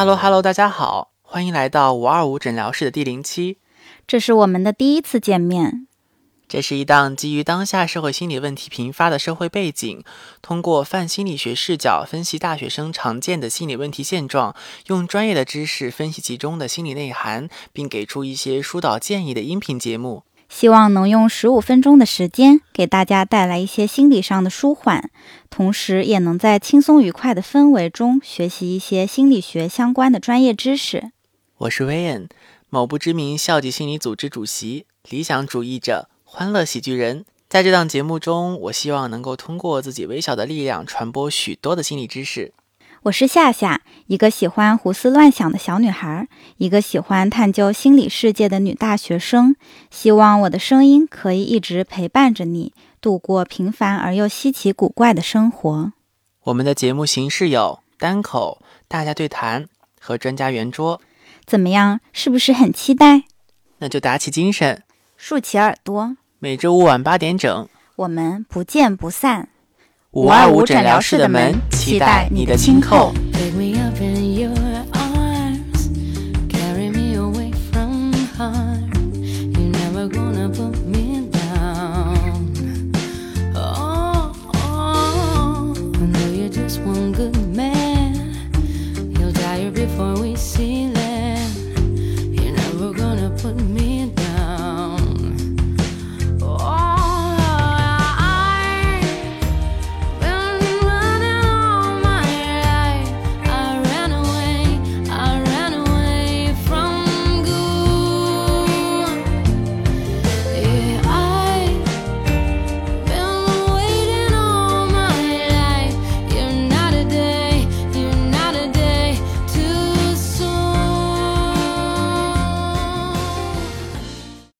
Hello Hello，大家好，欢迎来到五二五诊疗室的第零期。这是我们的第一次见面。这是一档基于当下社会心理问题频发的社会背景，通过泛心理学视角分析大学生常见的心理问题现状，用专业的知识分析其中的心理内涵，并给出一些疏导建议的音频节目。希望能用十五分钟的时间给大家带来一些心理上的舒缓，同时也能在轻松愉快的氛围中学习一些心理学相关的专业知识。我是威恩，某不知名校际心理组织主席，理想主义者，欢乐喜剧人。在这档节目中，我希望能够通过自己微小的力量，传播许多的心理知识。我是夏夏，一个喜欢胡思乱想的小女孩，一个喜欢探究心理世界的女大学生。希望我的声音可以一直陪伴着你，度过平凡而又稀奇古怪的生活。我们的节目形式有单口、大家对谈和专家圆桌，怎么样？是不是很期待？那就打起精神，竖起耳朵。每周五晚八点整，我们不见不散。五二五诊疗室的门，期待你的轻叩。